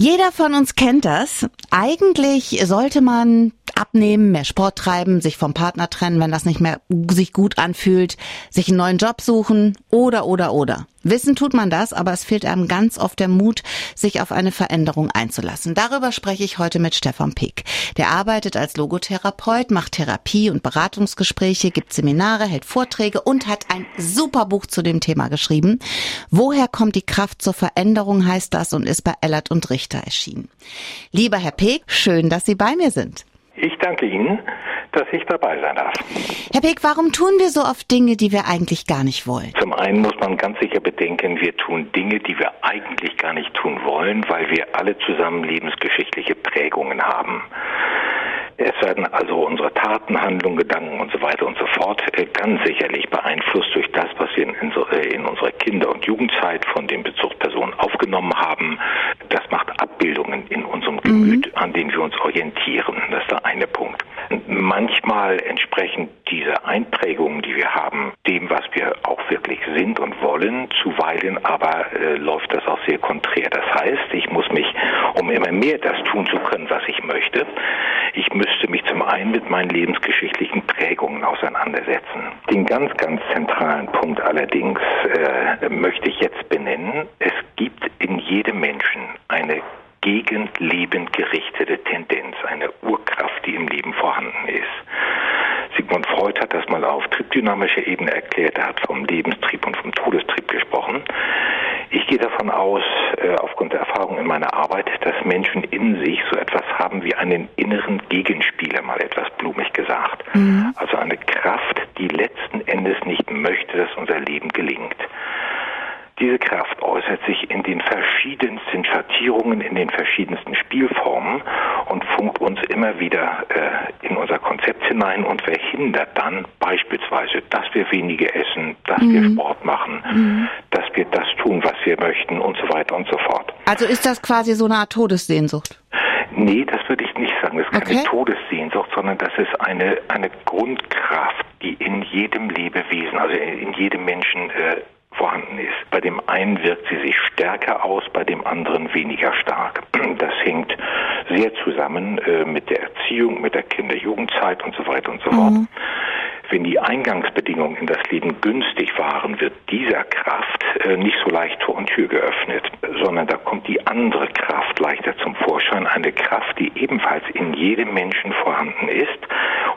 Jeder von uns kennt das. Eigentlich sollte man abnehmen, mehr Sport treiben, sich vom Partner trennen, wenn das nicht mehr sich gut anfühlt, sich einen neuen Job suchen oder oder oder. Wissen tut man das, aber es fehlt einem ganz oft der Mut, sich auf eine Veränderung einzulassen. Darüber spreche ich heute mit Stefan Pick. Der arbeitet als Logotherapeut, macht Therapie und Beratungsgespräche, gibt Seminare, hält Vorträge und hat ein super Buch zu dem Thema geschrieben. Woher kommt die Kraft zur Veränderung heißt das und ist bei Ellert und Richter erschienen. Lieber Herr Pick, schön, dass Sie bei mir sind. Ich danke Ihnen, dass ich dabei sein darf. Herr Peck, warum tun wir so oft Dinge, die wir eigentlich gar nicht wollen? Zum einen muss man ganz sicher bedenken, wir tun Dinge, die wir eigentlich gar nicht tun wollen, weil wir alle zusammen lebensgeschichtliche Prägungen haben. Es werden also unsere Taten, Handlungen, Gedanken und so weiter und so fort äh, ganz sicherlich beeinflusst durch das, was wir in, in unserer Kinder- und Jugendzeit von den Bezugspersonen aufgenommen haben. Macht Abbildungen in unserem Gemüt, mhm. an denen wir uns orientieren. Das ist der eine Punkt. Manchmal entsprechen diese Einprägungen, die wir haben, dem, was wir auch wirklich sind und wollen. Zuweilen aber äh, läuft das auch sehr konträr. Das heißt, ich muss mich, um immer mehr das tun zu können, was ich möchte, ich müsste mich zum einen mit meinen lebensgeschichtlichen Prägungen auseinandersetzen. Den ganz, ganz zentralen Punkt allerdings äh, möchte ich jetzt benennen. Es gibt in jedem Menschen gegen Leben gerichtete Tendenz, eine Urkraft, die im Leben vorhanden ist. Sigmund Freud hat das mal auf triebdynamischer Ebene erklärt. Er hat vom Lebenstrieb und vom Todestrieb gesprochen. Ich gehe davon aus, äh, aufgrund der Erfahrung in meiner Arbeit, dass Menschen in sich so etwas haben wie einen inneren Gegenspieler, mal etwas blumig gesagt. Mhm. Also eine Kraft, die letzten Endes nicht möchte, dass unser Leben gelingt. Diese Kraft äußert sich in den verschiedensten Schattierungen, in den verschiedensten Spielformen und funkt uns immer wieder äh, in unser Konzept hinein und verhindert dann beispielsweise, dass wir weniger essen, dass mhm. wir Sport machen, mhm. dass wir das tun, was wir möchten und so weiter und so fort. Also ist das quasi so eine Art Todessehnsucht? Nee, das würde ich nicht sagen. Das ist keine okay. Todessehnsucht, sondern das ist eine, eine Grundkraft, die in jedem Lebewesen, also in jedem Menschen äh, vorhanden ist. Bei dem einen wirkt sie sich stärker aus, bei dem anderen weniger stark. Das hängt sehr zusammen äh, mit der Erziehung, mit der Kinder-Jugendzeit und so weiter und so fort. Mhm. Wenn die Eingangsbedingungen in das Leben günstig waren, wird dieser Kraft äh, nicht so leicht Tor und Tür geöffnet, sondern da kommt die andere Kraft leichter zum Vorschein, eine Kraft, die ebenfalls in jedem Menschen vorhanden ist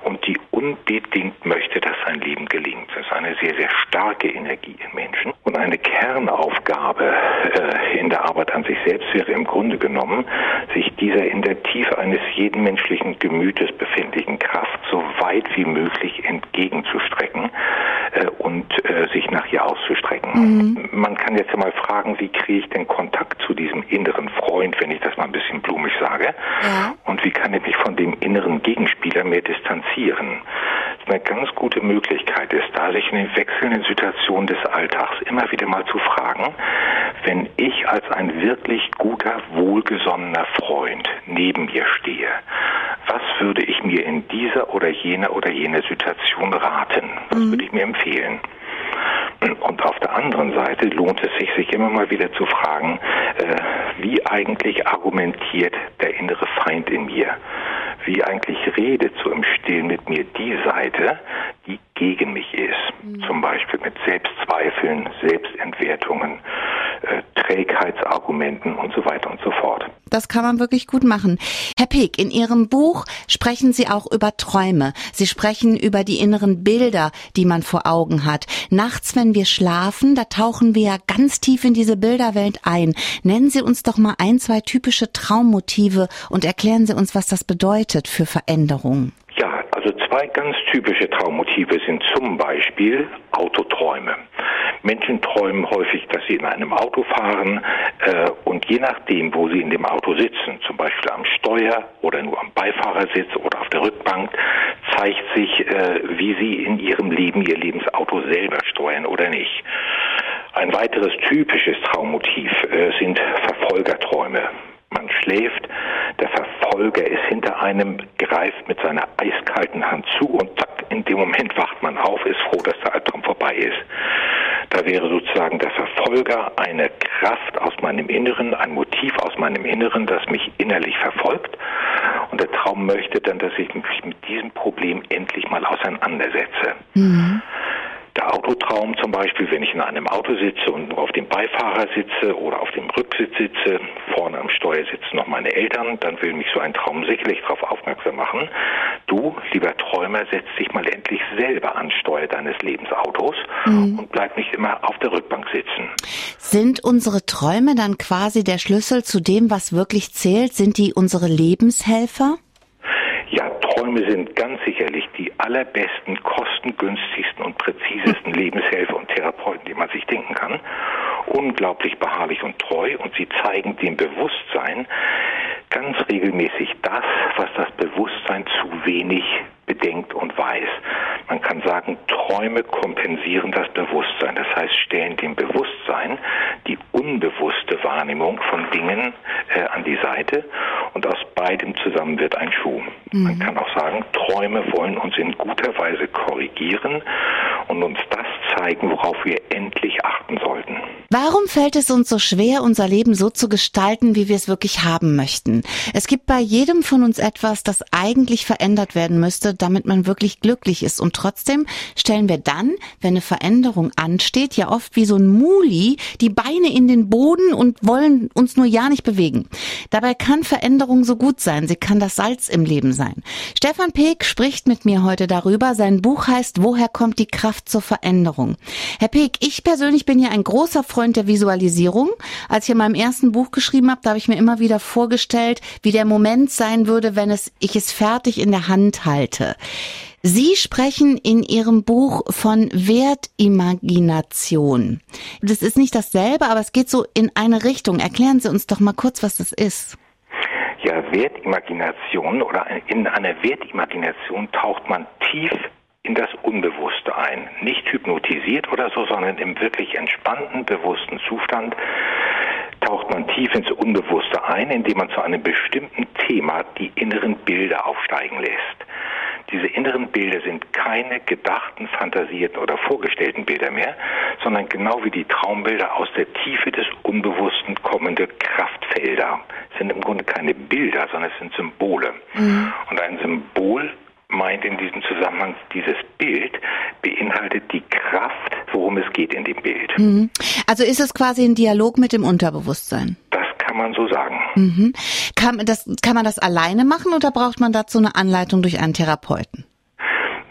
und die unbedingt möchte, dass sein Leben gelingt. Das ist eine sehr, sehr starke Energie im Menschen und eine Kernaufgabe äh, in der Arbeit an sich selbst wäre im Grunde genommen, sich dieser in der Tiefe eines jeden menschlichen Gemütes befindlichen Kraft so weit wie möglich entgegen entgegenzustrecken äh, und äh, sich nach ihr auszustrecken. Mhm. Man kann jetzt mal fragen, wie kriege ich den Kontakt zu diesem inneren Freund, wenn ich das mal ein bisschen blumig sage, ja. und wie kann ich mich von dem inneren Gegenspieler mehr distanzieren. Eine ganz gute Möglichkeit ist da, sich in den wechselnden Situationen des Alltags immer wieder mal zu fragen, wenn ich als ein wirklich guter, wohlgesonnener Freund neben mir stehe, was würde ich mir in dieser oder jener oder jener Situation raten? Was mhm. würde ich mir empfehlen? Und auf der anderen Seite lohnt es sich, sich immer mal wieder zu fragen, äh, wie eigentlich argumentiert der innere Feind in mir? Wie eigentlich redet so im Stillen mit mir die Seite, die gegen mich ist? Mhm. Zum Beispiel mit Selbstzweifeln, Selbstentwertungen, äh, Trägheitsargumenten und so weiter und so fort. Das kann man wirklich gut machen. Herr Pick, in Ihrem Buch sprechen Sie auch über Träume. Sie sprechen über die inneren Bilder, die man vor Augen hat. Nachts, wenn wir schlafen, da tauchen wir ja ganz tief in diese Bilderwelt ein. Nennen Sie uns doch mal ein, zwei typische Traummotive und erklären Sie uns, was das bedeutet für Veränderungen. Ja, also zwei ganz typische Traummotive sind zum Beispiel Autoträume. Menschen träumen häufig, dass sie in einem Auto fahren äh, und je nachdem, wo sie in dem Auto sitzen, zum Beispiel am Steuer oder nur am Beifahrersitz oder auf der Rückbank, zeigt sich, äh, wie sie in ihrem Leben ihr Lebensauto selber steuern oder nicht. Ein weiteres typisches Traummotiv äh, sind Verfolgerträume. Man schläft, der Verfolger ist hinter einem, greift mit seiner eiskalten Hand zu und zack, in dem Moment wacht man auf, ist froh, dass der Albtraum vorbei ist. Da wäre sozusagen der Verfolger eine Kraft aus meinem Inneren, ein Motiv aus meinem Inneren, das mich innerlich verfolgt. Und der Traum möchte dann, dass ich mich mit diesem Problem endlich mal auseinandersetze. Mhm. Der Autotraum zum Beispiel, wenn ich in einem Auto sitze und auf dem Beifahrer sitze oder auf dem Rücksitz sitze, vorne am Steuer sitzen noch meine Eltern, dann will mich so ein Traum sicherlich darauf aufmerksam machen. Du, lieber Träumer, setz dich mal endlich selber an Steuer deines Lebensautos mhm. und bleib nicht immer auf der Rückbank sitzen. Sind unsere Träume dann quasi der Schlüssel zu dem, was wirklich zählt? Sind die unsere Lebenshelfer? Träume sind ganz sicherlich die allerbesten, kostengünstigsten und präzisesten Lebenshelfer und Therapeuten, die man sich denken kann. Unglaublich beharrlich und treu und sie zeigen dem Bewusstsein ganz regelmäßig das, was das Bewusstsein zu wenig bedenkt und weiß. Man kann sagen, Träume kompensieren das Bewusstsein. Das heißt, stellen dem Bewusstsein die unbewusste Wahrnehmung von Dingen äh, an die Seite und aus beidem zusammen wird ein Schuh. Mhm. Man kann auch sagen, Träume wollen uns in guter Weise korrigieren und uns das zeigen, worauf wir endlich achten sollten. Warum fällt es uns so schwer, unser Leben so zu gestalten, wie wir es wirklich haben möchten? Es gibt bei jedem von uns etwas, das eigentlich verändert werden müsste, damit man wirklich glücklich ist. Und trotzdem stellen wir dann, wenn eine Veränderung ansteht, ja oft wie so ein Muli die Beine in den Boden und wollen uns nur ja nicht bewegen. Dabei kann Veränderung so gut sein. Sie kann das Salz im Leben sein. Stefan Peek spricht mit mir heute darüber. Sein Buch heißt Woher kommt die Kraft zur Veränderung? Herr Peek, ich persönlich bin ja ein großer Freund der Visualisierung. Als ich in meinem ersten Buch geschrieben habe, da habe ich mir immer wieder vorgestellt, wie der Moment sein würde, wenn es, ich es fertig in der Hand halte. Sie sprechen in Ihrem Buch von Wertimagination. Das ist nicht dasselbe, aber es geht so in eine Richtung. Erklären Sie uns doch mal kurz, was das ist. Ja, Wertimagination oder in einer Wertimagination taucht man tief in das Unbewusste ein. Nicht hypnotisiert oder so, sondern im wirklich entspannten, bewussten Zustand taucht man tief ins Unbewusste ein, indem man zu einem bestimmten Thema die inneren Bilder aufsteigen lässt. Diese inneren Bilder sind keine gedachten, fantasierten oder vorgestellten Bilder mehr, sondern genau wie die Traumbilder aus der Tiefe des Unbewussten kommende Kraftfelder. Es sind im Grunde keine Bilder, sondern es sind Symbole. Mhm. Und ein Symbol meint in diesem Zusammenhang, dieses Bild beinhaltet die Kraft, worum es geht in dem Bild. Mhm. Also ist es quasi ein Dialog mit dem Unterbewusstsein? Das kann man so sagen. Mhm. Kann, das, kann man das alleine machen oder braucht man dazu eine Anleitung durch einen Therapeuten?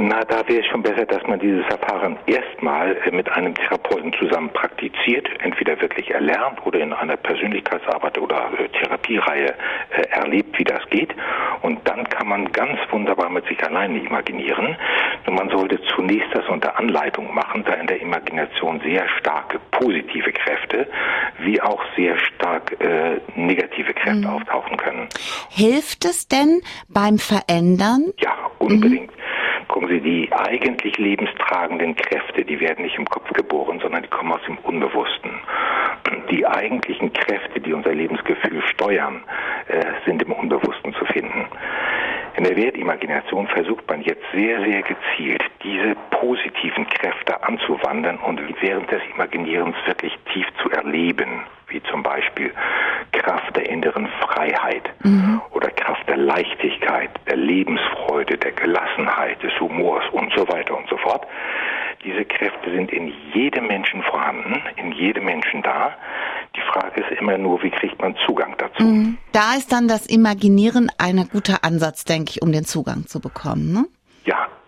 Na, da wäre es schon besser, dass man dieses Verfahren erstmal äh, mit einem Therapeuten zusammen praktiziert, entweder wirklich erlernt oder in einer Persönlichkeitsarbeit oder äh, Therapiereihe äh, erlebt, wie das geht. Und dann kann man ganz wunderbar mit sich alleine imaginieren. Und man sollte zunächst das unter Anleitung machen, da in der Imagination sehr starke positive Kräfte wie auch sehr stark äh, negative Kräfte mhm. auftauchen können. Hilft es denn beim Verändern? Ja, unbedingt. Mhm. Gucken Sie, die eigentlich lebenstragenden Kräfte, die werden nicht im Kopf geboren, sondern die kommen aus dem Unbewussten. Die eigentlichen Kräfte, die unser Lebensgefühl steuern, äh, sind im Unbewussten zu finden. In der Wertimagination versucht man jetzt sehr, sehr gezielt, diese positiven Kräfte anzuwandern und während des Imaginierens wirklich tief zu erleben, wie zum Beispiel Kraft der inneren Freiheit mhm. oder Kraft der Leichtigkeit, der Lebensfreude, der Gelassenheit, des Humors und so weiter und so fort. Diese Kräfte sind in jedem Menschen vorhanden, in jedem Menschen da. Die Frage ist immer nur, wie kriegt man Zugang dazu? Mhm. Da ist dann das Imaginieren ein guter Ansatz, denke ich, um den Zugang zu bekommen. Ne?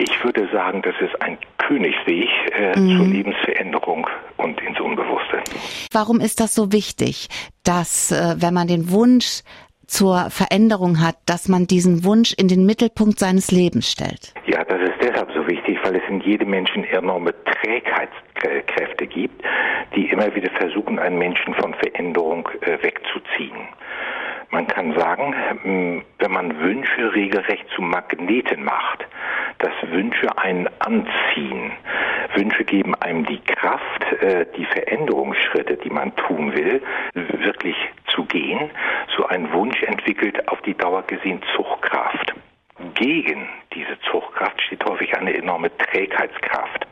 Ich würde sagen, das ist ein Königsweg äh, mhm. zur Lebensveränderung und ins Unbewusste. Warum ist das so wichtig, dass, äh, wenn man den Wunsch zur Veränderung hat, dass man diesen Wunsch in den Mittelpunkt seines Lebens stellt? Ja, das ist deshalb so wichtig, weil es in jedem Menschen enorme Trägheitskräfte gibt, die immer wieder versuchen, einen Menschen von Veränderung äh, wegzuziehen. Man kann sagen, hm, wenn man Wünsche regelrecht zu Magneten macht, dass Wünsche einen anziehen. Wünsche geben einem die Kraft, äh, die Veränderungsschritte, die man tun will, wirklich zu gehen. So ein Wunsch entwickelt auf die Dauer gesehen Zuchtkraft. Gegen diese Zuchtkraft steht häufig eine enorme Trägheitskraft.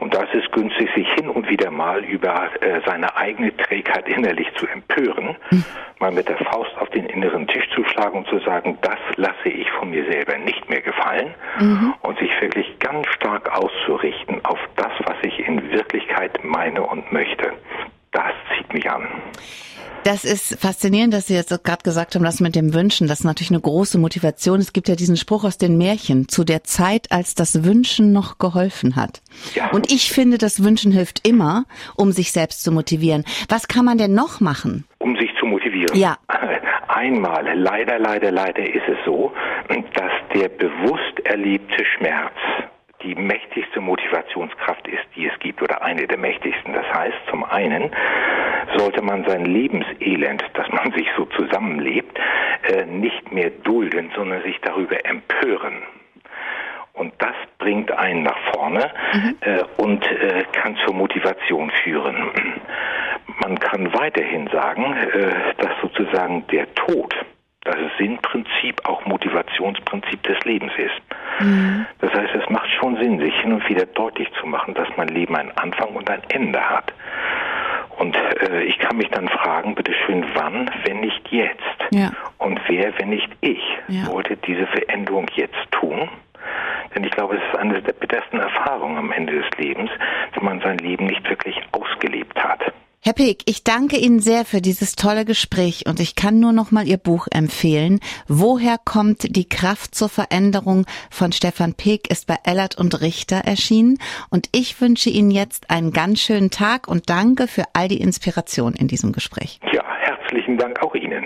Und da ist es günstig, sich hin und wieder mal über äh, seine eigene Trägheit innerlich zu empören, mhm. mal mit der Faust auf den inneren Tisch zu schlagen und zu sagen, das lasse ich von mir selber nicht mehr gefallen mhm. und sich wirklich ganz stark auszurichten auf das, was ich in Wirklichkeit meine und möchte. Das zieht mich an. Das ist faszinierend, dass Sie jetzt gerade gesagt haben, das mit dem Wünschen, das ist natürlich eine große Motivation. Es gibt ja diesen Spruch aus den Märchen, zu der Zeit, als das Wünschen noch geholfen hat. Ja. Und ich finde, das Wünschen hilft immer, um sich selbst zu motivieren. Was kann man denn noch machen? Um sich zu motivieren? Ja. Einmal, leider, leider, leider ist es so, dass der bewusst erlebte Schmerz die mächtigste Motivationskraft ist, die es gibt, oder eine der mächtigsten. Das heißt, zum einen sollte man sein Lebenselend, das man sich so zusammenlebt, äh, nicht mehr dulden, sondern sich darüber empören. Und das bringt einen nach vorne mhm. äh, und äh, kann zur Motivation führen. Man kann weiterhin sagen, äh, dass sozusagen der Tod das Sinnprinzip auch Motivationsprinzip des Lebens ist. Mhm. Das heißt, es macht schon Sinn, sich hin und wieder deutlich zu machen, dass mein Leben einen Anfang und ein Ende hat. Und äh, ich kann mich dann fragen, bitteschön, wann, wenn nicht jetzt? Ja. Und wer, wenn nicht ich, ja. wollte diese Veränderung jetzt tun? Denn ich glaube, es ist eine der bittersten Erfahrungen am Ende des Lebens, wenn man sein Leben nicht wirklich ausgelebt hat. Herr Peek, ich danke Ihnen sehr für dieses tolle Gespräch und ich kann nur noch mal Ihr Buch empfehlen. Woher kommt die Kraft zur Veränderung von Stefan Peek ist bei Ellert und Richter erschienen und ich wünsche Ihnen jetzt einen ganz schönen Tag und danke für all die Inspiration in diesem Gespräch. Ja, herzlichen Dank auch Ihnen.